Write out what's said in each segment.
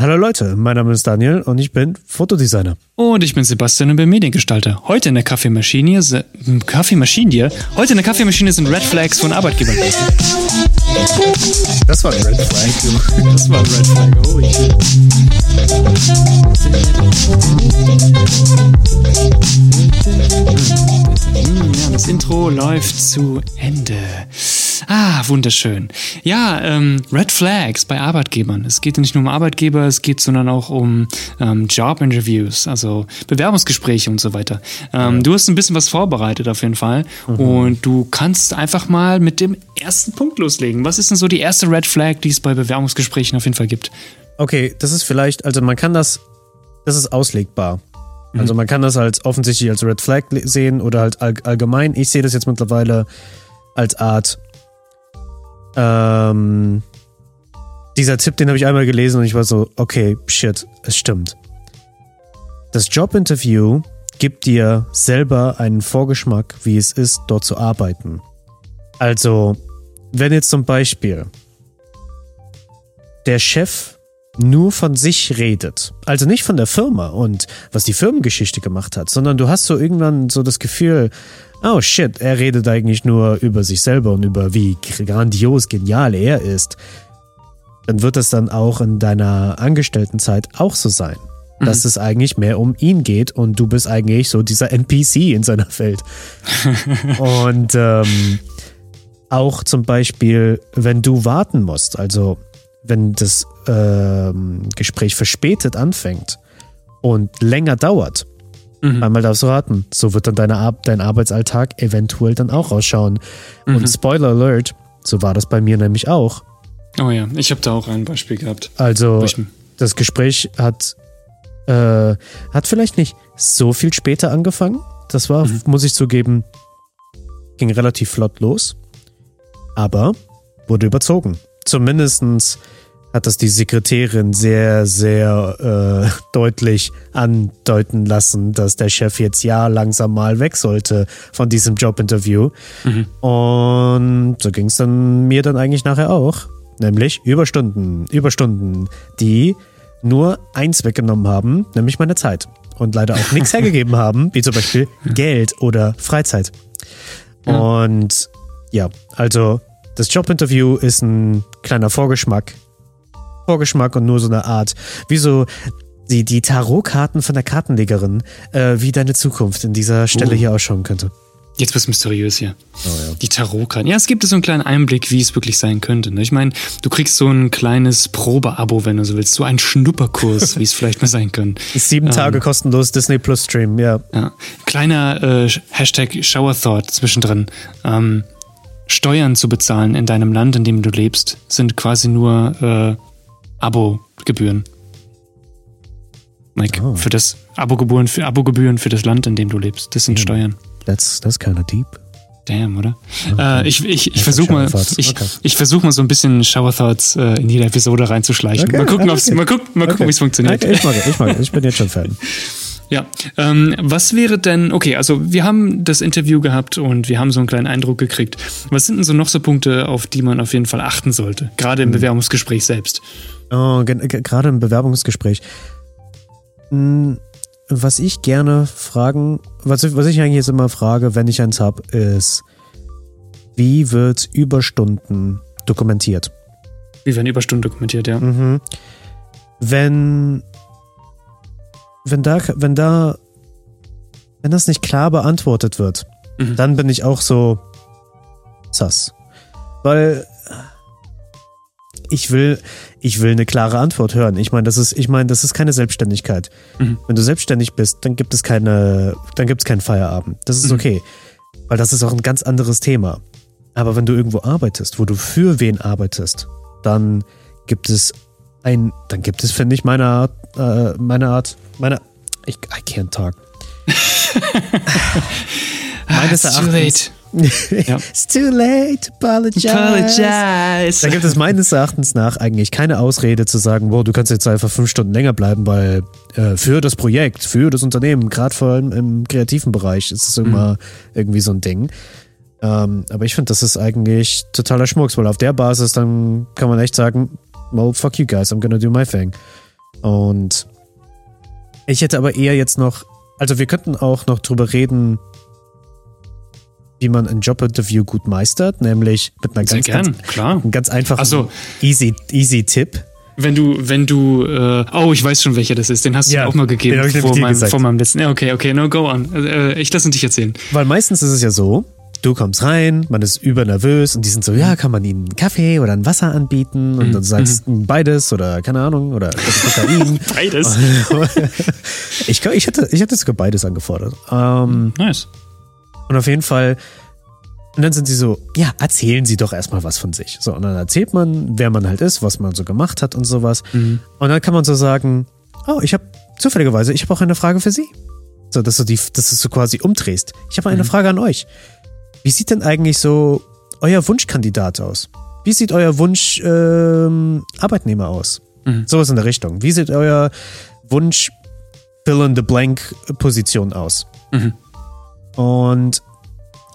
Hallo Leute, mein Name ist Daniel und ich bin Fotodesigner. Und ich bin Sebastian und bin Mediengestalter. Heute in der Kaffeemaschine, si- Kaffeemaschine hier. Heute in der Kaffeemaschine sind Red Flags von Arbeitgebern. Das war ein Red Flag. Das war ein Red Flag. Oh, ich Ja, das Intro läuft zu Ende. Ah, wunderschön. Ja, ähm, Red Flags bei Arbeitgebern. Es geht nicht nur um Arbeitgeber, es geht sondern auch um ähm, Job-Interviews, also Bewerbungsgespräche und so weiter. Ähm, Du hast ein bisschen was vorbereitet auf jeden Fall und du kannst einfach mal mit dem ersten Punkt loslegen. Was ist denn so die erste Red Flag, die es bei Bewerbungsgesprächen auf jeden Fall gibt? Okay, das ist vielleicht, also man kann das, das ist auslegbar. Also man kann das als offensichtlich als Red Flag sehen oder halt all, allgemein. Ich sehe das jetzt mittlerweile als Art. Ähm, dieser Tipp, den habe ich einmal gelesen und ich war so, okay, shit, es stimmt. Das Jobinterview gibt dir selber einen Vorgeschmack, wie es ist, dort zu arbeiten. Also, wenn jetzt zum Beispiel der Chef nur von sich redet. Also nicht von der Firma und was die Firmengeschichte gemacht hat, sondern du hast so irgendwann so das Gefühl, oh shit, er redet eigentlich nur über sich selber und über wie grandios genial er ist. Dann wird es dann auch in deiner Angestelltenzeit auch so sein. Dass es eigentlich mehr um ihn geht und du bist eigentlich so dieser NPC in seiner Welt. und ähm, auch zum Beispiel, wenn du warten musst, also wenn das ähm, Gespräch verspätet anfängt und länger dauert, Mhm. einmal darfst du raten, so wird dann deine Ar dein Arbeitsalltag eventuell dann auch ausschauen. Und Spoiler Alert, so war das bei mir nämlich auch. Oh ja, ich habe da auch ein Beispiel gehabt. Also das Gespräch hat, äh, hat vielleicht nicht so viel später angefangen. Das war, muss ich zugeben, ging relativ flott los. Aber wurde überzogen. Zumindestens hat das die Sekretärin sehr, sehr äh, deutlich andeuten lassen, dass der Chef jetzt ja langsam mal weg sollte von diesem Jobinterview. Und so ging es dann mir dann eigentlich nachher auch. Nämlich Überstunden. Überstunden, die nur eins weggenommen haben, nämlich meine Zeit. Und leider auch nichts hergegeben haben, wie zum Beispiel Geld oder Freizeit. Und ja, also das Jobinterview ist ein kleiner Vorgeschmack. Vorgeschmack und nur so eine Art, wie so die, die Tarotkarten von der Kartenlegerin, äh, wie deine Zukunft in dieser Stelle Uh. hier ausschauen könnte. Jetzt wird's mysteriös hier. Oh, Die Tarotkarten. Ja, es gibt so einen kleinen Einblick, wie es wirklich sein könnte. Ne? Ich meine, du kriegst so ein kleines Probeabo, wenn du so willst. So einen Schnupperkurs, wie es vielleicht mal sein kann. Sieben Tage kostenlos Disney Plus Stream, ja. Ja. Kleiner äh, Hashtag Shower Thought zwischendrin. Ähm, Steuern zu bezahlen in deinem Land, in dem du lebst, sind quasi nur äh, Abo-Gebühren. Like, Oh. für das Abogebühren für, Abogebühren für das Land, in dem du lebst. Das sind Steuern. That's, that's kind of deep. Damn, oder? Äh, ich ich, ich Okay, versuche mal, ich, Okay. ich versuch mal so ein bisschen Shower Thoughts äh, in jede Episode reinzuschleichen. Okay, mal gucken, okay. ob's, mal gucken, mal gucken, Okay. wie es funktioniert. Okay, ich mag, ich mag, ich bin jetzt schon Fan. Ja, ähm, was wäre denn, okay, also wir haben das Interview gehabt und wir haben so einen kleinen Eindruck gekriegt. Was sind denn so noch so Punkte, auf die man auf jeden Fall achten sollte? Gerade im Bewerbungsgespräch selbst. Oh, gerade im Bewerbungsgespräch. Hm, Was ich gerne fragen, was ich, was ich eigentlich jetzt immer frage, wenn ich eins habe, ist, wie wird Überstunden dokumentiert? Wie werden Überstunden dokumentiert, ja. Mhm. Wenn, wenn da, wenn da, wenn das nicht klar beantwortet wird, Mhm. dann bin ich auch so sass. Weil ich will, ich will eine klare Antwort hören. Ich meine, das ist, ich meine, das ist keine Selbstständigkeit. Mhm. Wenn du selbstständig bist, dann gibt es keine, dann gibt es keinen Feierabend. Das ist Mhm. okay. Weil das ist auch ein ganz anderes Thema. Aber wenn du irgendwo arbeitest, wo du für wen arbeitest, dann gibt es ein, dann gibt es, finde ich, meine Art, äh, meine Art, meine, ich, I can't talk. Meines Erachtens- late. Ja. It's too late, apologize. Apologize. Da gibt es meines Erachtens nach eigentlich keine Ausrede zu sagen, boah, du kannst jetzt einfach fünf Stunden länger bleiben, weil äh, für das Projekt, für das Unternehmen, gerade vor allem im kreativen Bereich, ist es immer irgendwie so ein Ding. Ähm, aber ich finde, das ist eigentlich totaler Schmucks, weil auf der Basis dann kann man echt sagen, well, fuck you guys, I'm gonna do my thing. Und ich hätte aber eher jetzt noch, also wir könnten auch noch drüber reden, wie man ein Jobinterview gut meistert, nämlich mit einer ganz, gern, ganz, klar. ganz einfachen, Ach so. easy, easy Tipp. Wenn du, wenn du, äh, oh, ich weiß schon, welcher das ist. Den hast du Ja, auch mal gegeben vor meinem, gesagt. vor meinem letzten. Ja, okay, okay, no, go on. Äh, ich lasse dich erzählen. Weil meistens ist es ja so, du kommst rein, man ist übernervös und die sind so, ja, kann man ihnen einen Kaffee oder ein Wasser anbieten? Und dann sagst du beides oder keine Ahnung oder Kokain. Beides. ich, ich, hätte, ich hätte sogar beides angefordert. Ähm, Nice. Und auf jeden Fall, und dann sind sie so, ja, erzählen Sie doch erstmal was von sich. So, und dann erzählt man, wer man halt ist, was man so gemacht hat und sowas. Und dann kann man so sagen, oh, ich habe zufälligerweise, ich habe auch eine Frage für Sie. So, dass du die, dass du so quasi umdrehst. Ich habe eine Frage an euch. Wie sieht denn eigentlich so euer Wunschkandidat aus? Wie sieht euer Wunsch ähm, Arbeitnehmer aus? Sowas in der Richtung. Wie sieht euer Wunsch Fill in the Blank Position aus? Und Da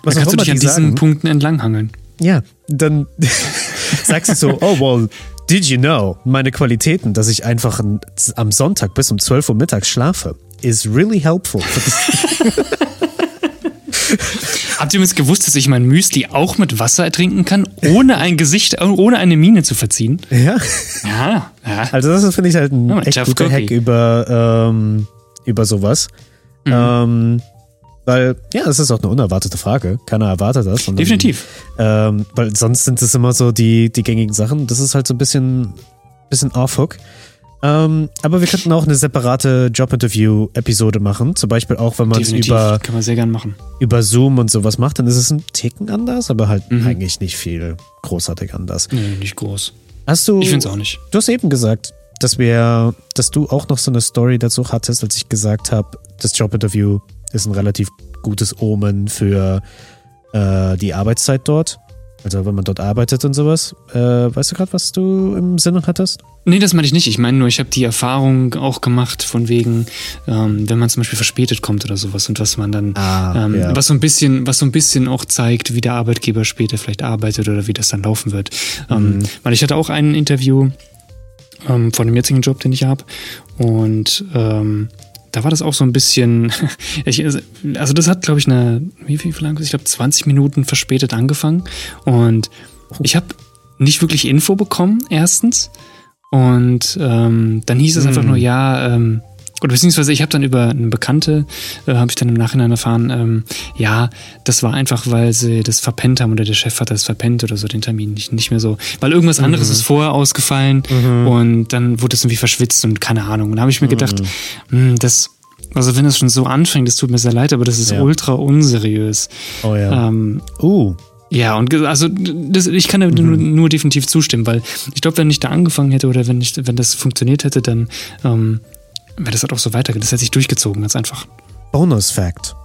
was auch kannst du dich an die diesen sagen, Punkten entlanghangeln. ja, dann sagst du so, oh well, did you know, meine Qualitäten, dass ich einfach ein, am Sonntag bis um 12 Uhr mittags schlafe, is really helpful. Habt ihr übrigens gewusst, dass ich mein Müsli auch mit Wasser trinken kann, ohne ein Gesicht, ohne eine Miene zu verziehen? ja, Ja, ja. also das finde ich halt ein Ja, echt guter. Hack über, ähm, über sowas. Mhm. Ähm, weil, ja, das ist auch eine unerwartete Frage. Keiner erwartet das. Definitiv. Ähm, weil sonst sind es immer so die, die gängigen Sachen. Das ist halt so ein bisschen, bisschen off-hook. Ähm, aber wir könnten auch eine separate Job-Interview-Episode machen. Zum Beispiel auch, wenn man es über, Kann man sehr gern machen. über Zoom und sowas macht, dann ist es ein Ticken anders, aber halt Mhm. eigentlich nicht viel großartig anders. Nee, nicht groß. Hast du. Ich finde es auch nicht. Du hast eben gesagt, dass wir, dass du auch noch so eine Story dazu hattest, als ich gesagt habe, das Jobinterview ist ein relativ gutes Omen für äh, die Arbeitszeit dort. Also wenn man dort arbeitet und sowas. Äh, weißt du gerade, was du im Sinne hattest? Nee, das meine ich nicht. Ich meine nur, ich habe die Erfahrung auch gemacht, von wegen, ähm, wenn man zum Beispiel verspätet kommt oder sowas und was man dann, Ah, ähm, ja. was so ein bisschen, was so ein bisschen auch zeigt, wie der Arbeitgeber später vielleicht arbeitet oder wie das dann laufen wird. Ähm, weil ich hatte auch ein Interview ähm, von dem jetzigen Job, den ich habe und ähm, da war das auch so ein bisschen, also das hat, glaube ich, eine, wie viel lang, ich glaube 20 Minuten verspätet angefangen. Und ich habe nicht wirklich Info bekommen, erstens. Und ähm, dann hieß es einfach nur, ja, ähm, oder beziehungsweise ich habe dann über eine Bekannte, äh, habe ich dann im Nachhinein erfahren, ähm, ja, das war einfach, weil sie das verpennt haben oder der Chef hat das verpennt oder so, den Termin nicht, nicht mehr so. Weil irgendwas anderes ist vorher ausgefallen und dann wurde es irgendwie verschwitzt und keine Ahnung. Und da habe ich mir gedacht, hm, das, also wenn das schon so anfängt, das tut mir sehr leid, aber das ist Ja. ultra unseriös. Oh ja. Ähm, uh, ja, und also das, ich kann da nur, nur definitiv zustimmen, weil ich glaube, wenn ich da angefangen hätte oder wenn, ich, wenn das funktioniert hätte, dann ähm, wäre das halt auch so weitergegangen. Das hätte sich durchgezogen, ganz einfach. Bonus-Fact.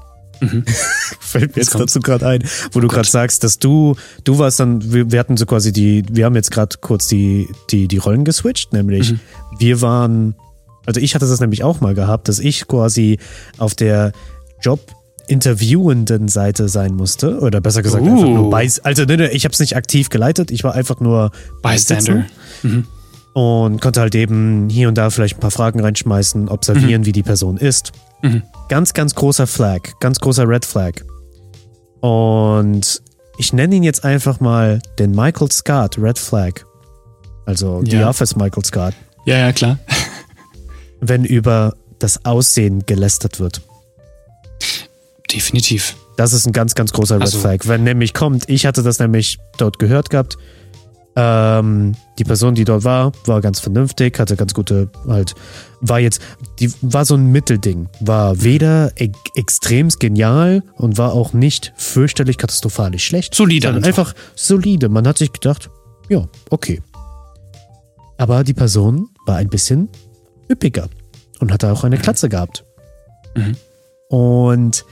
Fällt mir jetzt kommt's. dazu gerade ein, wo du gerade sagst, dass du, du warst dann, wir, wir hatten so quasi die, wir haben jetzt gerade kurz die, die, die Rollen geswitcht, nämlich wir waren, also ich hatte das nämlich auch mal gehabt, dass ich quasi auf der Job interviewenden Seite sein musste oder besser gesagt einfach Uh. nur bei, also nee, nee, ich habe es nicht aktiv geleitet, ich war einfach nur Bystander. beisitzen und konnte halt eben hier und da vielleicht ein paar Fragen reinschmeißen, observieren, wie die Person ist. Ganz, ganz großer Flag, ganz großer Red Flag. Und ich nenne ihn jetzt einfach mal den Michael Scott Red Flag. Also The Ja. Office Michael Scott. Ja, ja, klar. Wenn über das Aussehen gelästert wird. Definitiv. Das ist ein ganz, ganz großer Red Also- Flag. Wenn nämlich kommt, ich hatte das nämlich dort gehört gehabt. Ähm, die Person, die dort war, war ganz vernünftig, hatte ganz gute, halt, war jetzt, die war so ein Mittelding. War weder e extremst genial und war auch nicht fürchterlich katastrophalisch schlecht. Solide sondern einfach. einfach solide. Man hat sich gedacht, ja, okay. Aber die Person war ein bisschen üppiger und hatte auch eine Klatze gehabt. Und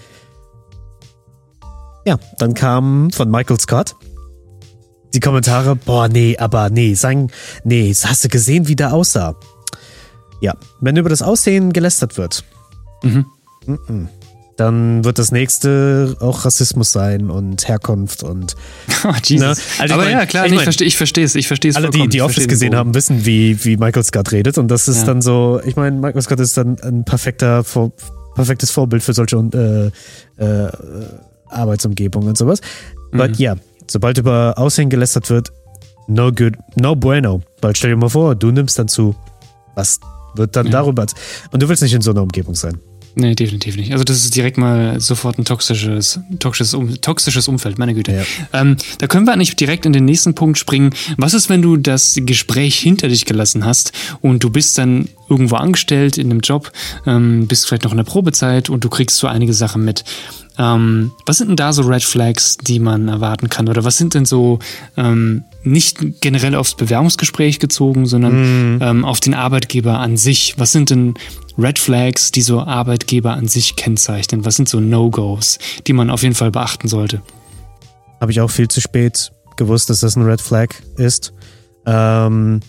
ja, dann kam von Michael Scott die Kommentare, boah, nee, aber nee, sagen, nee, hast du gesehen, wie der aussah? Ja, wenn über das Aussehen gelästert wird, Mhm. mhm. dann wird das nächste auch Rassismus sein und Herkunft und. Oh, Jesus. Ne? Also Aber mein, ja, klar, ich, mein, ich verstehe es. Ich verstehe es. Alle, die, die Office gesehen haben, wissen, wie, wie Michael Scott redet. Und das ist ja. dann so, ich meine, Michael Scott ist dann ein perfekter, perfektes Vorbild für solche äh, äh, Arbeitsumgebungen und sowas. Mhm. Aber ja, sobald über Aussehen gelästert wird, no good, no bueno. Weil stell dir mal vor, du nimmst dann zu. Was wird dann ja. darüber? Und du willst nicht in so einer Umgebung sein. Nee, definitiv nicht. Also das ist direkt mal sofort ein toxisches, toxisches, um, toxisches Umfeld, meine Güte. Ja. Ähm, da können wir eigentlich direkt in den nächsten Punkt springen. Was ist, wenn du das Gespräch hinter dich gelassen hast und du bist dann irgendwo angestellt in einem Job, ähm, bist vielleicht noch in der Probezeit und du kriegst so einige Sachen mit. Ähm, was sind denn da so Red Flags, die man erwarten kann? Oder was sind denn so ähm, nicht generell aufs Bewerbungsgespräch gezogen, sondern mm. ähm, auf den Arbeitgeber an sich? Was sind denn Red Flags, die so Arbeitgeber an sich kennzeichnen? Was sind so No-Gos, die man auf jeden Fall beachten sollte? Habe ich auch viel zu spät gewusst, dass das ein Red Flag ist. Ähm,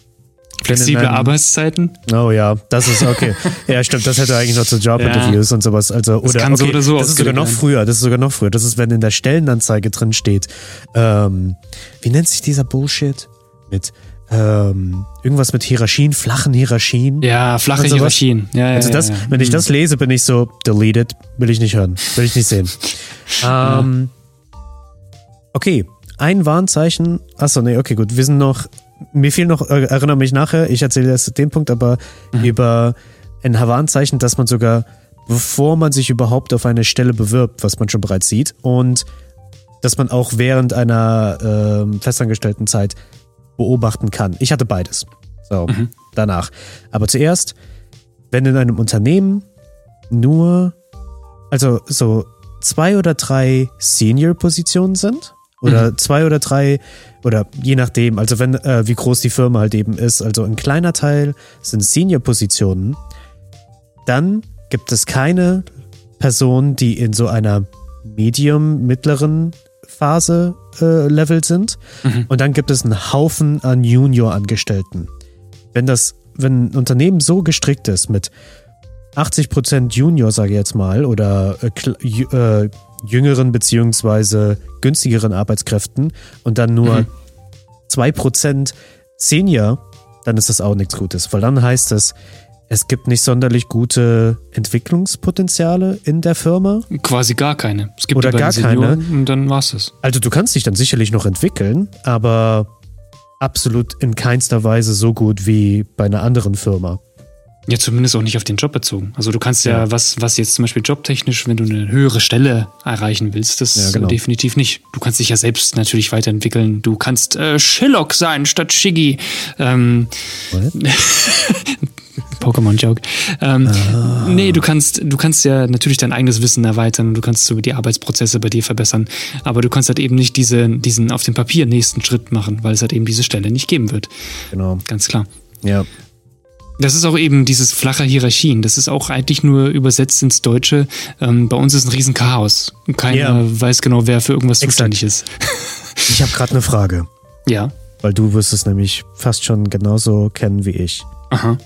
Flexible Arbeitszeiten? Oh ja, das ist okay. ja, stimmt, das hätte eigentlich noch zu Jobinterviews ja. und sowas. Also, oder, das kann okay, so oder so Das ist sogar noch früher, das ist sogar noch früher. Das ist, wenn in der Stellenanzeige drin steht, ähm, wie nennt sich dieser Bullshit? Mit ähm, irgendwas mit Hierarchien, flachen Hierarchien. Ja, flache Hierarchien. Ja, ja, also das, ja, ja. wenn ich das lese, bin ich so, deleted, will ich nicht hören, will ich nicht sehen. ähm, okay, ein Warnzeichen. Achso, nee, okay, gut. Wir sind noch, mir fiel noch, äh, erinnere mich nachher, ich erzähle erst den Punkt, aber mhm. über ein Warnzeichen, dass man sogar, bevor man sich überhaupt auf eine Stelle bewirbt, was man schon bereits sieht, und dass man auch während einer äh, festangestellten Zeit beobachten kann. Ich hatte beides. So, mhm. danach. Aber zuerst, wenn in einem Unternehmen nur, also so zwei oder drei Senior-Positionen sind, oder mhm. zwei oder drei, oder je nachdem, also wenn, äh, wie groß die Firma halt eben ist, also ein kleiner Teil sind Senior-Positionen, dann gibt es keine Person, die in so einer medium, mittleren Phase äh, Level sind. Mhm. Und dann gibt es einen Haufen an Junior-Angestellten. Wenn das, wenn ein Unternehmen so gestrickt ist mit 80% Junior, sage ich jetzt mal, oder äh, äh, jüngeren beziehungsweise günstigeren Arbeitskräften und dann nur mhm. 2% Senior, dann ist das auch nichts Gutes. Weil dann heißt es, es gibt nicht sonderlich gute Entwicklungspotenziale in der Firma. Quasi gar keine. Es gibt Oder gar keine. Und dann war's es. Also du kannst dich dann sicherlich noch entwickeln, aber absolut in keinster Weise so gut wie bei einer anderen Firma. Ja, zumindest auch nicht auf den Job bezogen. Also du kannst ja, ja, was, was jetzt zum Beispiel jobtechnisch, wenn du eine höhere Stelle erreichen willst, das ja, genau. definitiv nicht. Du kannst dich ja selbst natürlich weiterentwickeln. Du kannst äh, Shillock sein statt Shiggy. Ähm, Pokémon-Joke. Ähm, ah. Nee, du kannst, du kannst ja natürlich dein eigenes Wissen erweitern, du kannst so die Arbeitsprozesse bei dir verbessern, aber du kannst halt eben nicht diese, diesen auf dem Papier nächsten Schritt machen, weil es halt eben diese Stelle nicht geben wird. Genau. Ganz klar. Ja. Das ist auch eben dieses flache Hierarchien. Das ist auch eigentlich nur übersetzt ins Deutsche. Ähm, bei uns ist ein Riesenchaos. Keiner ja. weiß genau, wer für irgendwas Exakt. zuständig ist. ich habe gerade eine Frage. Ja. Weil du wirst es nämlich fast schon genauso kennen wie ich. Aha.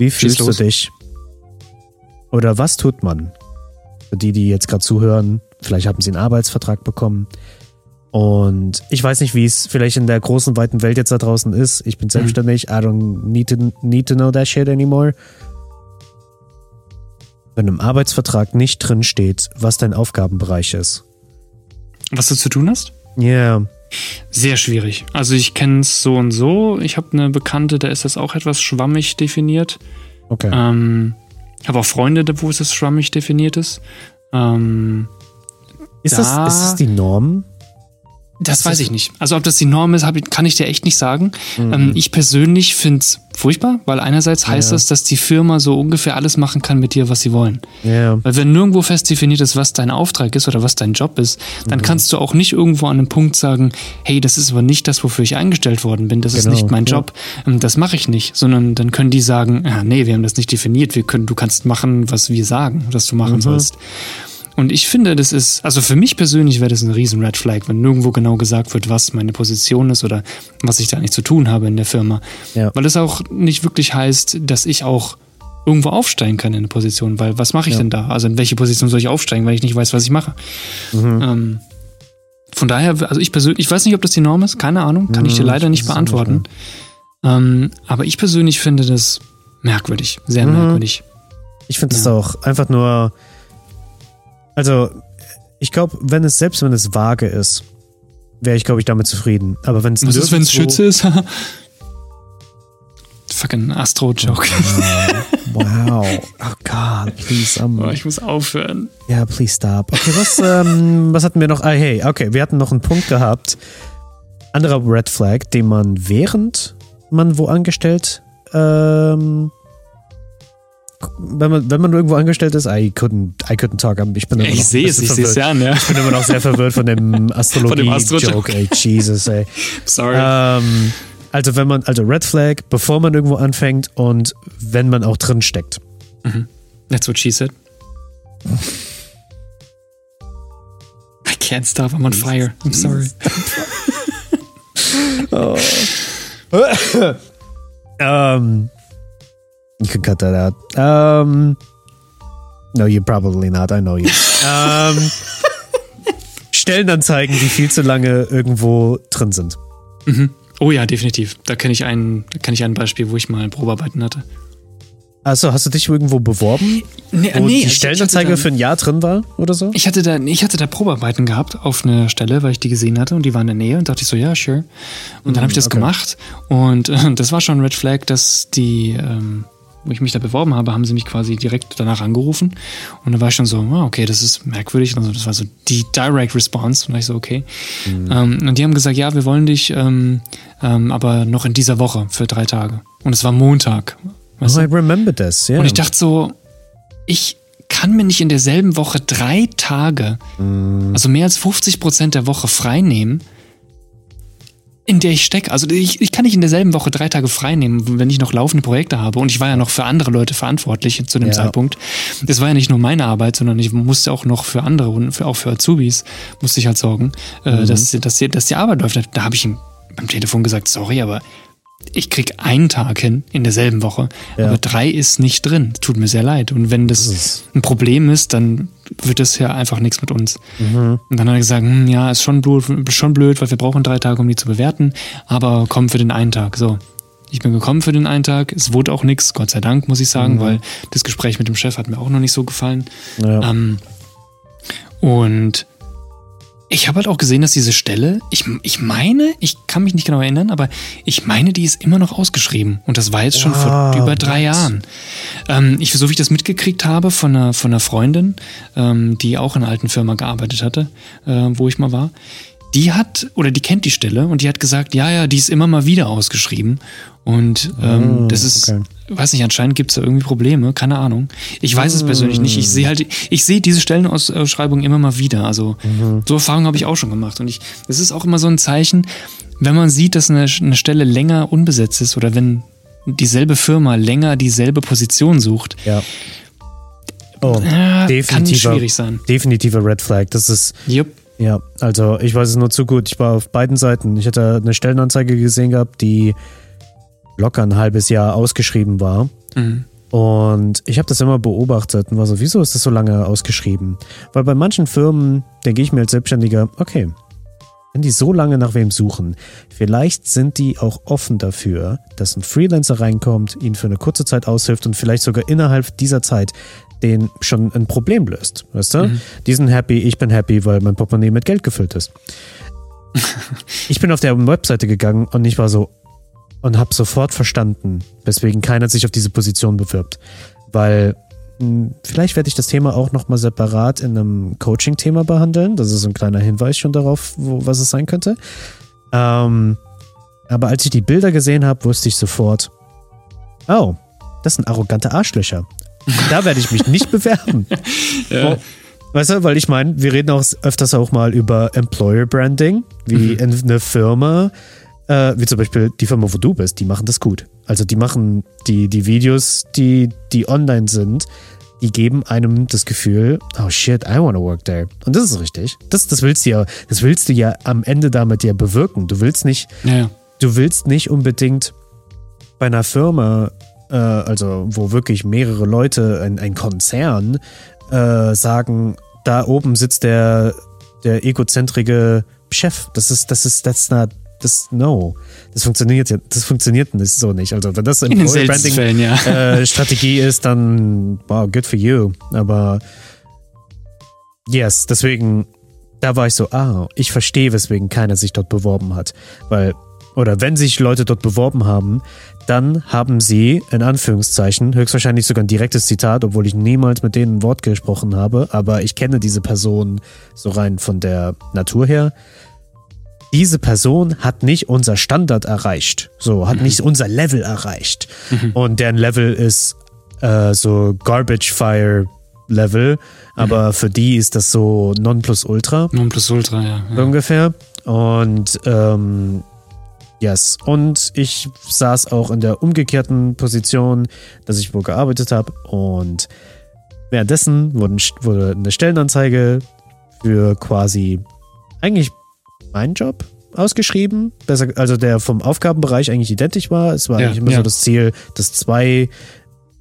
Wie fühlst du dich? Oder was tut man? Für die, die jetzt gerade zuhören, vielleicht haben sie einen Arbeitsvertrag bekommen. Und ich weiß nicht, wie es vielleicht in der großen, weiten Welt jetzt da draußen ist. Ich bin mhm. selbstständig. I don't need to, need to know that shit anymore. Wenn im Arbeitsvertrag nicht drin steht, was dein Aufgabenbereich ist. Was du zu tun hast? Ja. Yeah. Sehr schwierig. Also ich kenne es so und so. Ich habe eine Bekannte, da ist das auch etwas schwammig definiert. Okay. Ähm, habe auch Freunde, wo es schwammig definiert ist. Ähm, ist, da, das, ist das die Norm? Das weiß ich nicht. Also ob das die Norm ist, kann ich dir echt nicht sagen. Mhm. Ähm, ich persönlich finde es furchtbar, weil einerseits heißt ja. das, dass die Firma so ungefähr alles machen kann mit dir, was sie wollen. Ja. Weil wenn nirgendwo fest definiert ist, was dein Auftrag ist oder was dein Job ist, dann mhm. kannst du auch nicht irgendwo an einem Punkt sagen, hey, das ist aber nicht das, wofür ich eingestellt worden bin, das genau. ist nicht mein Job, ja. Ähm, das mache ich nicht, sondern dann können die sagen, ah, nee, wir haben das nicht definiert, wir können, du kannst machen, was wir sagen, was du machen mhm. sollst. Und ich finde, das ist, also für mich persönlich wäre das ein riesen Red Flag, wenn nirgendwo genau gesagt wird, was meine Position ist oder was ich da eigentlich zu tun habe in der Firma. Ja. Weil es auch nicht wirklich heißt, dass ich auch irgendwo aufsteigen kann in eine Position, weil was mache ich Ja. denn da? Also in welche Position soll ich aufsteigen, weil ich nicht weiß, was ich mache? Mhm. Ähm, von daher, also ich persönlich, ich weiß nicht, ob das die Norm ist, keine Ahnung, kann ich dir Mhm, leider ich nicht auch nicht beantworten. Ähm, aber ich persönlich finde das merkwürdig, sehr Mhm. merkwürdig. Ich finde es Ja. auch einfach nur. Also, ich glaube, wenn es, selbst wenn es vage ist, wäre ich, glaube ich, damit zufrieden. Aber wenn es Was ist, wenn es Schütze ist? Fucking Astro-Joke. Wow. Oh God, please. Um, Oh, ich muss aufhören. Ja, please stop. Okay, was, ähm, was hatten wir noch? Ah, hey, okay, wir hatten noch einen Punkt gehabt. Anderer Red Flag, den man während man wo angestellt, ähm, wenn man, wenn man irgendwo angestellt ist, I couldn't, I couldn't talk. Ich bin Ich sehe es, ich sehe es ja an, ja. Ich bin immer noch sehr verwirrt von dem Astrologie-Joke, ey, Jesus, ey. Sorry. Ähm, also wenn man, also Red Flag, bevor man irgendwo anfängt und wenn man auch drin steckt. That's what she said. I can't stop, I'm on fire. I'm sorry. Um, you can cut that out. Um, no, you're probably not. I know you. um, Stellenanzeigen, die viel zu lange irgendwo drin sind. Oh ja, definitiv. Da kenne ich ein, da kenne ich ein Beispiel, wo ich mal Probearbeiten hatte. Also hast du dich irgendwo beworben, Nee, wo die also Stellenanzeige ich hatte für ein Jahr drin war oder so? da, ich hatte da, ich hatte da Probearbeiten gehabt auf einer Stelle, weil ich die gesehen hatte und die war in der Nähe und dachte ich so, ja, sure. Und dann habe ich das okay. gemacht und äh, das war schon ein Red Flag, dass die, ähm, wo ich mich da beworben habe, haben sie mich quasi direkt danach angerufen und da war ich schon so, ah, okay, das ist merkwürdig. Also das war so die Direct Response und da war ich so, okay. Ähm, und die haben gesagt, ja, wir wollen dich, ähm, ähm, aber noch in dieser Woche für drei Tage. Und es war Montag. Oh? I remember this, ja. Und ich dachte so, ich kann mir nicht in derselben Woche drei Tage, also mehr als 50 Prozent der Woche frei nehmen, in der ich stecke. Also ich, ich kann nicht in derselben Woche drei Tage frei nehmen, wenn ich noch laufende Projekte habe. Und ich war ja noch für andere Leute verantwortlich zu dem Ja. Zeitpunkt. Das war ja nicht nur meine Arbeit, sondern ich musste auch noch für andere und für, auch für Azubis musste ich halt sorgen, äh, dass, dass, die, dass die Arbeit läuft. Da habe ich ihm beim Telefon gesagt, sorry, aber ich krieg einen Tag hin in derselben Woche, Ja. aber drei ist nicht drin. Tut mir sehr leid. Und wenn das Das ein Problem ist, dann wird das ja einfach nichts mit uns. Mhm. Und dann hat er gesagt, hm, ja, ist schon blöd, schon blöd, weil wir brauchen drei Tage, um die zu bewerten, aber komm für den einen Tag. So. Ich bin gekommen für den einen Tag. Es wurde auch nichts, Gott sei Dank, muss ich sagen, weil das Gespräch mit dem Chef hat mir auch noch nicht so gefallen. Ja. Ähm, und ich habe halt auch gesehen, dass diese Stelle, ich, ich meine, ich kann mich nicht genau erinnern, aber ich meine, die ist immer noch ausgeschrieben. Und das war jetzt schon vor Wow, über drei what? Jahren. Ähm, ich, so wie ich das mitgekriegt habe von einer, von einer Freundin, ähm, die auch in einer alten Firma gearbeitet hatte, äh, wo ich mal war, die hat, oder die kennt die Stelle und die hat gesagt, ja, ja, die ist immer mal wieder ausgeschrieben. Und ähm, Oh, das ist, okay. weiß nicht, anscheinend gibt es da irgendwie Probleme, keine Ahnung. Ich weiß es persönlich nicht. Ich sehe halt, ich sehe diese Stellenausschreibungen immer mal wieder. Also so Erfahrungen habe ich auch schon gemacht. Und ich, es ist auch immer so ein Zeichen, wenn man sieht, dass eine, eine Stelle länger unbesetzt ist oder wenn dieselbe Firma länger dieselbe Position sucht, ja. Oh, äh, kann definitiver, schwierig sein. definitiver Red Flag. Das ist, Jupp. Ja, also ich weiß es nur zu gut. Ich war auf beiden Seiten. Ich hatte eine Stellenanzeige gesehen gehabt, die locker ein halbes Jahr ausgeschrieben war. Mhm. Und ich habe das immer beobachtet und war so, wieso ist das so lange ausgeschrieben? Weil bei manchen Firmen denke ich mir als Selbstständiger, okay, wenn die so lange nach wem suchen, vielleicht sind die auch offen dafür, dass ein Freelancer reinkommt, ihnen für eine kurze Zeit aushilft und vielleicht sogar innerhalb dieser Zeit den schon ein Problem löst. Weißt du? Die sind happy, ich bin happy, weil mein Portemonnaie mit Geld gefüllt ist. ich bin auf der Webseite gegangen und ich war so und habe sofort verstanden, weswegen keiner sich auf diese Position bewirbt. Weil mh, vielleicht werde ich das Thema auch nochmal separat in einem Coaching-Thema behandeln. Das ist ein kleiner Hinweis schon darauf, wo, was es sein könnte. Ähm, aber als ich die Bilder gesehen habe, wusste ich sofort, oh, das sind arrogante Arschlöcher. Da werde ich mich nicht bewerben. Ja. Weißt du, weil ich meine, wir reden auch öfters auch mal über Employer Branding, wie in eine Firma, äh, wie zum Beispiel die Firma, wo du bist, die machen das gut. Also die machen die, die Videos, die, die online sind, die geben einem das Gefühl, oh shit, I want to work there. Und das ist richtig. Das, das willst du ja, das willst du ja am Ende damit ja bewirken. Du willst nicht, ja. du willst nicht unbedingt bei einer Firma äh, also wo wirklich mehrere Leute, ein, ein Konzern, äh, sagen, da oben sitzt der, der egozentrige Chef. Das ist, das ist, that's not, das, no. Das funktioniert ja, das funktioniert nicht so nicht. Also wenn das In Branding ja. äh, Strategie ist, dann wow, good for you. Aber yes, deswegen, da war ich so, ah, ich verstehe, weswegen keiner sich dort beworben hat. Weil, oder wenn sich Leute dort beworben haben, dann haben sie, in Anführungszeichen, höchstwahrscheinlich sogar ein direktes Zitat, obwohl ich niemals mit denen ein Wort gesprochen habe, aber ich kenne diese Person so rein von der Natur her. Diese Person hat nicht unser Standard erreicht, so, hat mhm. nicht unser Level erreicht. Mhm. Und deren Level ist äh, so Garbage Fire Level, aber mhm. für die ist das so Nonplusultra. Nonplusultra, ja. ja. Ungefähr. Und ähm, Yes. Und ich saß auch in der umgekehrten Position, dass ich wo gearbeitet habe. Und währenddessen wurden, wurde eine Stellenanzeige für quasi eigentlich meinen Job ausgeschrieben. Besser, also der vom Aufgabenbereich eigentlich identisch war. Es war ja, eigentlich immer ja. so das Ziel, dass zwei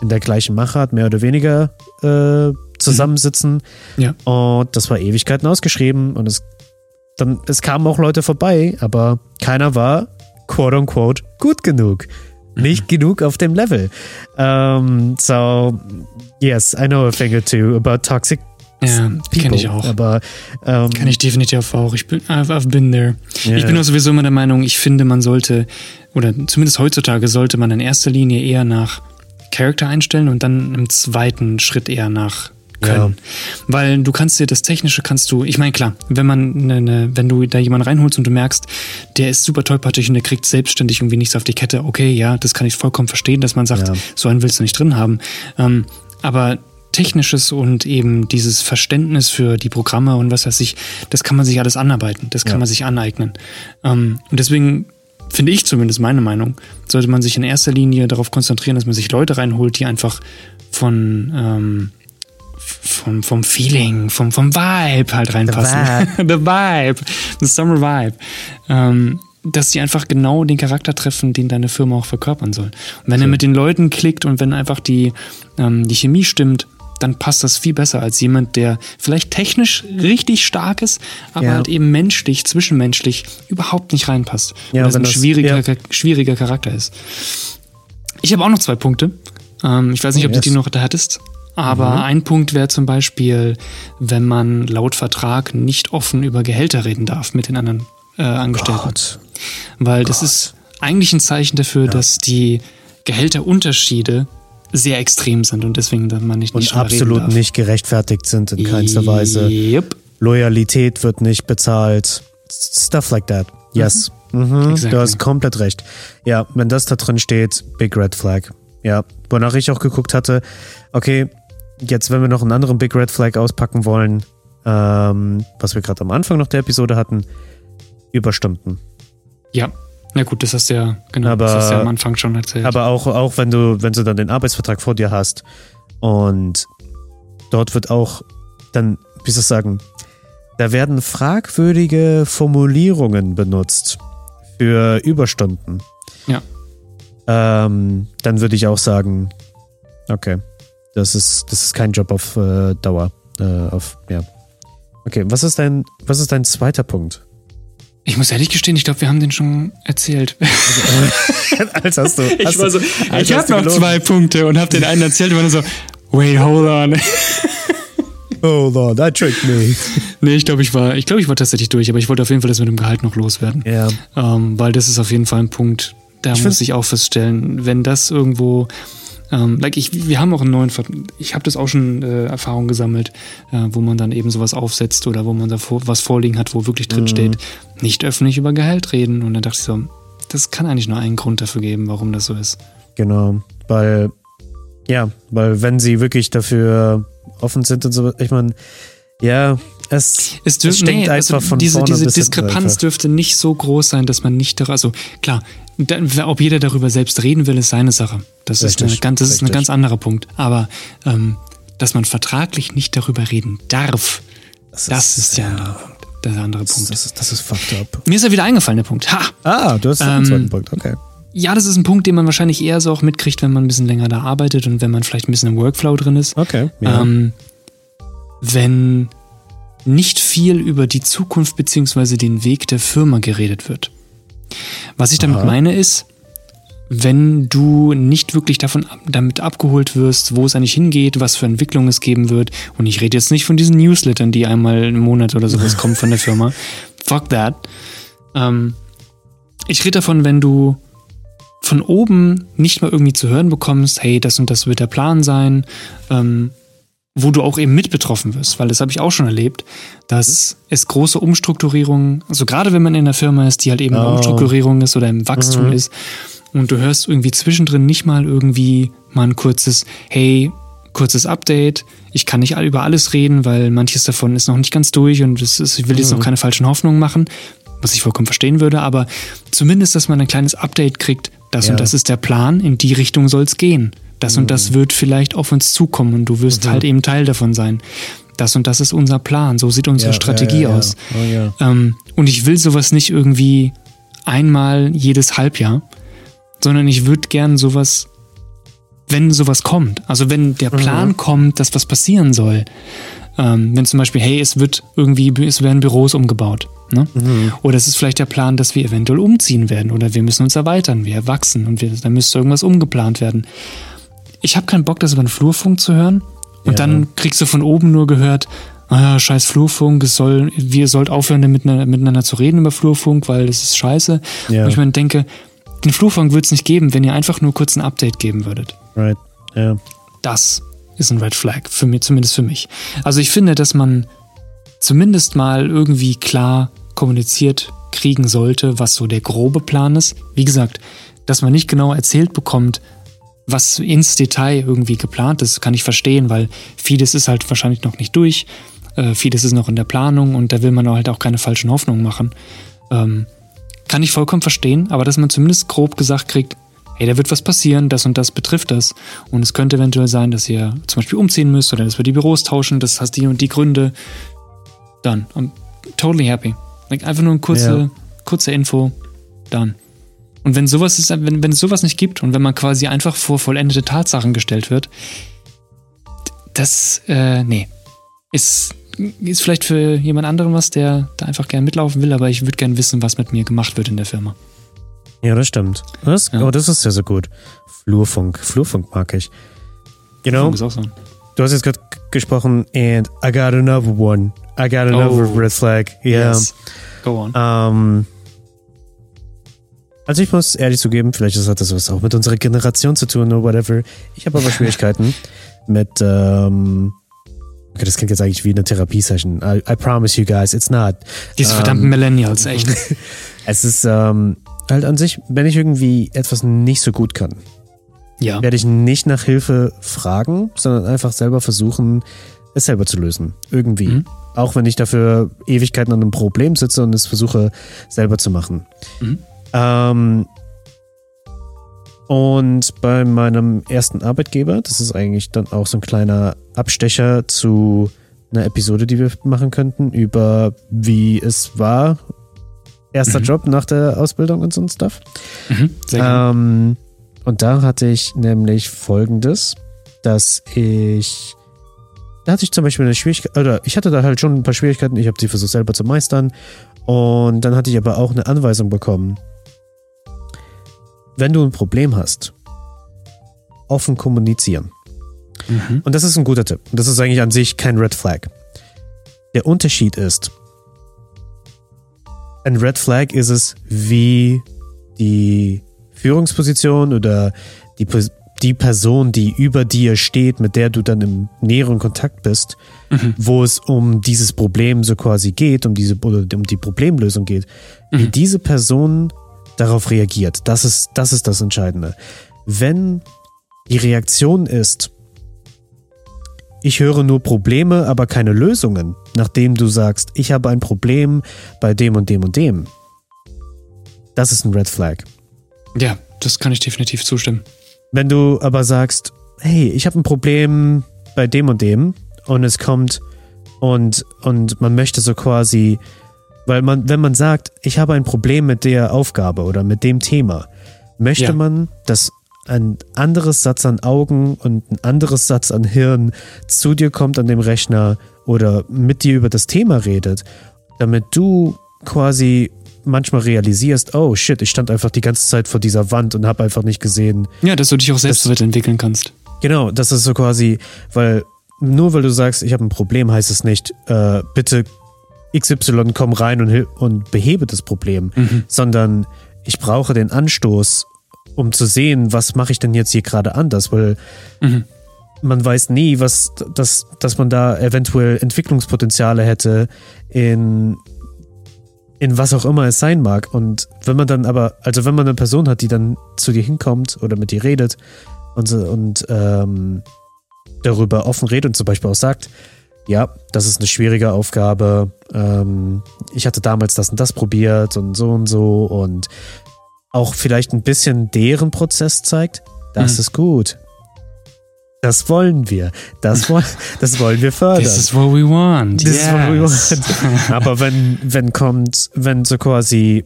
in der gleichen Machart mehr oder weniger äh, zusammensitzen. Mhm. Ja. Und das war Ewigkeiten ausgeschrieben. Und es dann, es kamen auch Leute vorbei, aber keiner war quote unquote gut genug. Nicht genug auf dem Level. Um, so, yes, I know a thing or two about toxic ja, kenne ich auch. Aber ähm, kann ich definitiv auch. Ich bin, I've, I've been there. Yeah. Ich bin auch sowieso immer der Meinung, ich finde, man sollte, oder zumindest heutzutage sollte man in erster Linie eher nach Charakter einstellen und dann im zweiten Schritt eher nach können. Ja. Weil du kannst dir das Technische kannst du, ich meine, klar, wenn man ne, ne, wenn du da jemanden reinholst und du merkst, der ist super tollpatschig und der kriegt selbstständig irgendwie nichts auf die Kette, okay, ja, das kann ich vollkommen verstehen, dass man sagt, ja. so einen willst du nicht drin haben. Ähm, aber Technisches und eben dieses Verständnis für die Programme und was weiß ich, das kann man sich alles anarbeiten, das kann ja. man sich aneignen. Ähm, und deswegen finde ich zumindest meine Meinung, sollte man sich in erster Linie darauf konzentrieren, dass man sich Leute reinholt, die einfach von ähm, vom, vom Feeling, vom, vom Vibe halt reinpassen. The Vibe. The Vibe. The Summer Vibe. Ähm, dass die einfach genau den Charakter treffen, den deine Firma auch verkörpern soll. Und wenn so. er mit den Leuten klickt und wenn einfach die, ähm, die Chemie stimmt, dann passt das viel besser als jemand, der vielleicht technisch richtig stark ist, aber ja. halt eben menschlich, zwischenmenschlich überhaupt nicht reinpasst. Ja, und das ein das, schwieriger, ja. schwieriger Charakter ist. Ich habe auch noch zwei Punkte. Ähm, ich weiß nicht, ob yes. du die noch da hattest. Aber mhm. ein Punkt wäre zum Beispiel, wenn man laut Vertrag nicht offen über Gehälter reden darf mit den anderen äh, Angestellten. Gott. Weil Gott. das ist eigentlich ein Zeichen dafür, ja. dass die Gehälterunterschiede sehr extrem sind und deswegen dann man nicht und absolut nicht gerechtfertigt sind in keinster Weise. Yep. Loyalität wird nicht bezahlt. Stuff like that. Yes. Mhm. Mhm. Exactly. Du hast komplett recht. Ja, wenn das da drin steht, Big Red Flag. Ja, wonach ich auch geguckt hatte, okay, jetzt, wenn wir noch einen anderen Big Red Flag auspacken wollen, ähm, was wir gerade am Anfang noch der Episode hatten, Überstunden. Ja, na gut, das hast du ja, genau, aber, das hast du ja am Anfang schon erzählt. Aber auch, auch wenn du, wenn du dann den Arbeitsvertrag vor dir hast und dort wird auch dann, wie soll ich sagen, da werden fragwürdige Formulierungen benutzt für Überstunden. Ja. Ähm, dann würde ich auch sagen, okay, das ist, das ist kein Job auf äh, Dauer. Äh, auf, ja. Okay, was ist dein, was ist dein zweiter Punkt? Ich muss ehrlich gestehen, ich glaube, wir haben den schon erzählt. als hast du. Hast ich war so, ich habe noch gelogen. zwei Punkte und habe den einen erzählt und war so, wait, hold on. hold on, that tricked me. Nee, ich glaube, ich war, ich glaube, ich war tatsächlich durch, aber ich wollte auf jeden Fall das mit dem Gehalt noch loswerden. Ja. Ähm, weil das ist auf jeden Fall ein Punkt, da ich muss ich auch feststellen, wenn das irgendwo ähm, like ich, wir haben auch einen neuen, Ver ich habe das auch schon äh, Erfahrung gesammelt, äh, wo man dann eben sowas aufsetzt oder wo man da vor, was vorliegen hat, wo wirklich drin steht, mhm. nicht öffentlich über Gehalt reden. Und dann dachte ich so, das kann eigentlich nur einen Grund dafür geben, warum das so ist. Genau, weil, ja, weil wenn sie wirklich dafür offen sind und so, ich meine, ja, es, es, dürf, es nee, also einfach von diese, diese Diskrepanz dürfte nicht so groß sein, dass man nicht, also klar, ob jeder darüber selbst reden will, ist seine Sache. Das, richtig, ist, eine, ganz, das ist ein ganz anderer Punkt. Aber ähm, dass man vertraglich nicht darüber reden darf, das, das ist, ist der andere Punkt. Der andere Punkt. Das ist, das ist fucked up. Mir ist ja wieder eingefallen, der Punkt. Ha! Ah, du hast ähm, einen zweiten Punkt, okay. ja, das ist ein Punkt, den man wahrscheinlich eher so auch mitkriegt, wenn man ein bisschen länger da arbeitet und wenn man vielleicht ein bisschen im Workflow drin ist. Okay. Ja. Ähm, wenn nicht viel über die Zukunft beziehungsweise den Weg der Firma geredet wird. Was ich damit Aha. meine ist, wenn du nicht wirklich davon damit abgeholt wirst, wo es eigentlich hingeht, was für Entwicklung es geben wird. Und ich rede jetzt nicht von diesen Newslettern, die einmal im Monat oder sowas kommen von der Firma. Fuck that. Ähm, ich rede davon, wenn du von oben nicht mal irgendwie zu hören bekommst, hey, das und das wird der Plan sein, ähm, wo du auch eben mit betroffen wirst, weil das habe ich auch schon erlebt, dass es große Umstrukturierungen, also gerade wenn man in einer Firma ist, die halt eben in Oh. Umstrukturierung ist oder im Wachstum Mhm. ist und du hörst irgendwie zwischendrin nicht mal irgendwie mal ein kurzes, hey, kurzes Update, ich kann nicht über alles reden, weil manches davon ist noch nicht ganz durch und es ist, ich will jetzt Mhm. noch keine falschen Hoffnungen machen, was ich vollkommen verstehen würde, aber zumindest, dass man ein kleines Update kriegt, das Ja. und das ist der Plan, in die Richtung soll es gehen. Das und das wird vielleicht auf uns zukommen und du wirst Mhm. halt eben Teil davon sein. Das und das ist unser Plan, so sieht unsere Ja, Strategie ja, ja, aus. Oh. Ähm, und ich will sowas nicht irgendwie einmal jedes Halbjahr, sondern ich würde gern sowas, wenn sowas kommt, also wenn der Plan Mhm. kommt, dass was passieren soll. Ähm, wenn zum Beispiel, hey, es wird irgendwie, es werden Büros umgebaut. Ne? Mhm. Oder es ist vielleicht der Plan, dass wir eventuell umziehen werden oder wir müssen uns erweitern, wir wachsen und wir, dann müsste irgendwas umgeplant werden. Ich habe keinen Bock, das über den Flurfunk zu hören und Ja. dann kriegst du von oben nur gehört, ah ja, scheiß Flurfunk, es soll, wir sollt aufhören, miteinander, miteinander zu reden über Flurfunk, weil das ist scheiße. Ja. Und ich mir denke, den Flurfunk wird es nicht geben, wenn ihr einfach nur kurz ein Update geben würdet. Right. Ja. Das ist ein Red Flag, für mich, zumindest für mich. Also ich finde, dass man zumindest mal irgendwie klar kommuniziert kriegen sollte, was so der grobe Plan ist. Wie gesagt, dass man nicht genau erzählt bekommt, was ins Detail irgendwie geplant ist, kann ich verstehen, weil vieles ist halt wahrscheinlich noch nicht durch, äh, vieles ist noch in der Planung und da will man halt auch keine falschen Hoffnungen machen. Ähm, kann ich vollkommen verstehen, aber dass man zumindest grob gesagt kriegt, hey, da wird was passieren, das und das betrifft das. Und es könnte eventuell sein, dass ihr zum Beispiel umziehen müsst oder dass wir die Büros tauschen, das hast die und die Gründe. Dann, I'm totally happy. Like, einfach nur eine kurze, Ja. kurze Info, dann. Und wenn sowas ist, wenn, wenn es sowas nicht gibt und wenn man quasi einfach vor vollendete Tatsachen gestellt wird, das, äh, nee. Ist, ist vielleicht für jemand anderen was, der da einfach gern mitlaufen will, aber ich würde gern wissen, was mit mir gemacht wird in der Firma. Ja, das stimmt. Das, Ja. Oh, das ist sehr, sehr gut. Flurfunk. Flurfunk mag ich. You know, so. du hast jetzt gerade gesprochen and I got another one. I got another Oh. red flag. Yeah. Yes. Go on. Ähm, also ich muss ehrlich zugeben, vielleicht hat das was auch mit unserer Generation zu tun oder whatever. Ich habe aber Schwierigkeiten mit, ähm, okay, das klingt jetzt eigentlich wie eine Therapiesession. I, I promise you guys, it's not. Diese ähm, verdammten Millennials, echt. Es ist ähm, halt an sich, wenn ich irgendwie etwas nicht so gut kann, Ja. werde ich nicht nach Hilfe fragen, sondern einfach selber versuchen, es selber zu lösen. Irgendwie. Mhm. Auch wenn ich dafür Ewigkeiten an einem Problem sitze und es versuche selber zu machen. Mhm. Ähm, und bei meinem ersten Arbeitgeber, das ist eigentlich dann auch so ein kleiner Abstecher zu einer Episode, die wir machen könnten, über wie es war, erster Mhm. Job nach der Ausbildung und so ein Stuff. Mhm. Ähm, und da hatte ich nämlich folgendes, dass ich, da hatte ich zum Beispiel eine Schwierigkeit, oder ich hatte da halt schon ein paar Schwierigkeiten, ich habe die versucht selber zu meistern. Und dann hatte ich aber auch eine Anweisung bekommen, wenn du ein Problem hast, offen kommunizieren. Mhm. Und das ist ein guter Tipp. Und das ist eigentlich an sich kein Red Flag. Der Unterschied ist, ein Red Flag ist es, wie die Führungsposition oder die, die Person, die über dir steht, mit der du dann im näheren Kontakt bist, Mhm. wo es um dieses Problem so quasi geht, um diese oder um die Problemlösung geht, wie Mhm. diese Person darauf reagiert. Das ist, das ist das Entscheidende. Wenn die Reaktion ist, ich höre nur Probleme, aber keine Lösungen, nachdem du sagst, ich habe ein Problem bei dem und dem und dem. Das ist ein Red Flag. Ja, das kann ich definitiv zustimmen. Wenn du aber sagst, hey, ich habe ein Problem bei dem und dem und es kommt und, und man möchte so quasi, weil man, wenn man sagt, ich habe ein Problem mit der Aufgabe oder mit dem Thema Möchte Ja. man, dass ein anderes Satz an Augen und ein anderes Satz an Hirn zu dir kommt an dem Rechner oder mit dir über das Thema redet, damit du quasi manchmal realisierst, oh shit, ich stand einfach die ganze Zeit vor dieser Wand und habe einfach nicht gesehen, Ja, dass du dich auch selbst Das- weiterentwickeln kannst. Genau, das ist so quasi, weil nur weil du sagst, ich habe ein Problem, heißt es nicht, äh, bitte XY komm rein und, und behebe das Problem, Mhm. sondern ich brauche den Anstoß, um zu sehen, was mache ich denn jetzt hier gerade anders, weil Mhm. man weiß nie, was, dass, dass man da eventuell Entwicklungspotenziale hätte in, in was auch immer es sein mag. Und wenn man dann aber, also wenn man eine Person hat, die dann zu dir hinkommt oder mit dir redet und, so- und ähm, darüber offen redet und zum Beispiel auch sagt, ja, das ist eine schwierige Aufgabe. Ähm, ich hatte damals das und das probiert und so und so und auch vielleicht ein bisschen deren Prozess zeigt, das Mhm. ist gut. Das wollen wir. Das, woll das wollen wir fördern. This is what we want. This is what we yes. want. Aber wenn, wenn kommt, wenn so quasi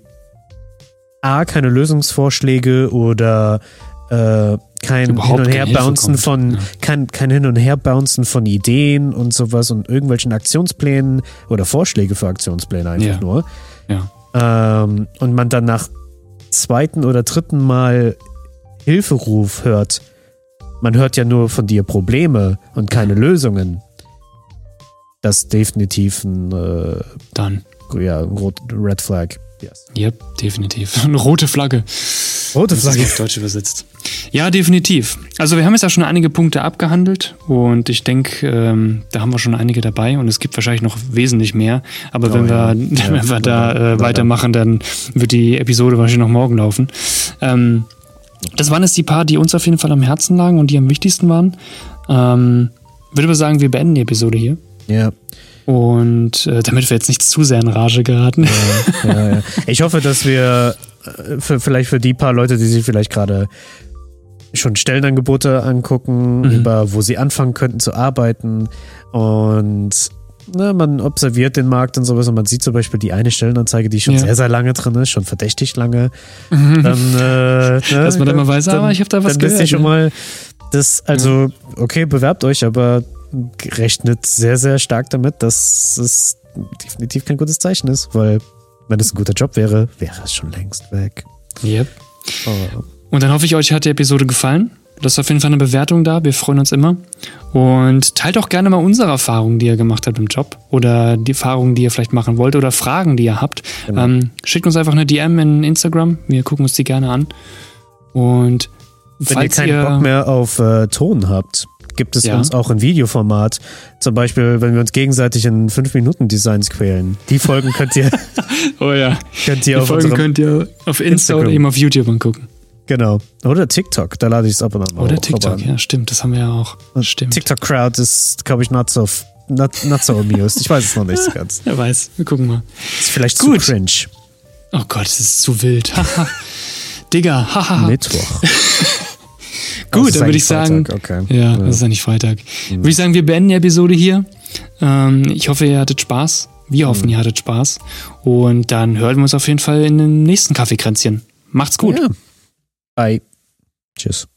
A, keine Lösungsvorschläge oder äh, kein Überhaupt Hin- und Herbouncen von, Ja. kein, kein Hin- und Herbouncen von Ideen und sowas und irgendwelchen Aktionsplänen oder Vorschläge für Aktionspläne einfach Ja. nur. Ja. Ähm, und man dann nach zweiten oder dritten Mal Hilferuf hört. Man hört ja nur von dir Probleme und keine Lösungen. Das ist definitiv ein äh, Dann. ja, ein rot, Red Flag. Yes. Yep, definitiv. Eine rote Flagge. Rote Das ist auf Deutsch übersetzt. Ja, definitiv. Also wir haben jetzt ja schon einige Punkte abgehandelt und ich denke, ähm, da haben wir schon einige dabei und es gibt wahrscheinlich noch wesentlich mehr. Aber Oh wenn, ja. wir, Ja, wenn wir da äh, weitermachen, dann wird die Episode wahrscheinlich noch morgen laufen. Ähm, das waren jetzt die paar, die uns auf jeden Fall am Herzen lagen und die am wichtigsten waren. Ähm, würde aber sagen, wir beenden die Episode hier. Ja, Und äh, damit wir jetzt nicht zu sehr in Rage geraten. ja, ja. Ich hoffe, dass wir für, vielleicht für die paar Leute, die sich vielleicht gerade schon Stellenangebote angucken, Mhm. über wo sie anfangen könnten zu arbeiten und ne, man observiert den Markt und sowas und man sieht zum Beispiel die eine Stellenanzeige, die schon Ja. sehr, sehr lange drin ist, schon verdächtig lange. Dann, äh, ne, Dass man dann mal weiß, aber ich habe da was dann gehört, schon ne? mal, das, also, okay, bewerbt euch, aber rechnet sehr, sehr stark damit, dass es definitiv kein gutes Zeichen ist, weil wenn es ein guter Job wäre, wäre es schon längst weg. Yep. Oh. Und dann hoffe ich, euch hat die Episode gefallen. Lasst auf jeden Fall eine Bewertung da. Wir freuen uns immer. Und teilt auch gerne mal unsere Erfahrungen, die ihr gemacht habt im Job. Oder die Erfahrungen, die ihr vielleicht machen wollt. Oder Fragen, die ihr habt. Genau. Ähm, schickt uns einfach eine DM in Instagram. Wir gucken uns die gerne an. Und Wenn ihr keinen ihr. Bock mehr auf äh, Ton habt, gibt es Ja. uns auch in Videoformat. Zum Beispiel, wenn wir uns gegenseitig in 5-Minuten-Designs quälen. Die Folgen könnt ihr, oh ja. könnt Die ihr auf Folgen könnt ihr auf Insta Instagram. oder eben auf YouTube angucken. Genau. Oder TikTok, da lade ich es ab und an mal Oder TikTok, ja, stimmt. Das haben wir ja auch. Stimmt. TikTok-Crowd ist, glaube ich, not so, not, not so amused. Ich weiß es noch nicht so ganz. Wer weiß. Wir gucken mal. Ist vielleicht Gut. zu cringe. Oh Gott, das ist zu wild. Digga, haha. Mittwoch. Gut, ist dann würde ich sagen, okay. Ja, das ist ja nicht Freitag. Würde ich sagen, wir beenden die Episode hier. Ähm, ich hoffe, ihr hattet Spaß. Wir hoffen, ihr hattet Spaß. Und dann hören wir uns auf jeden Fall in den nächsten Kaffeekränzchen. Macht's gut. Ja. Bye. Tschüss.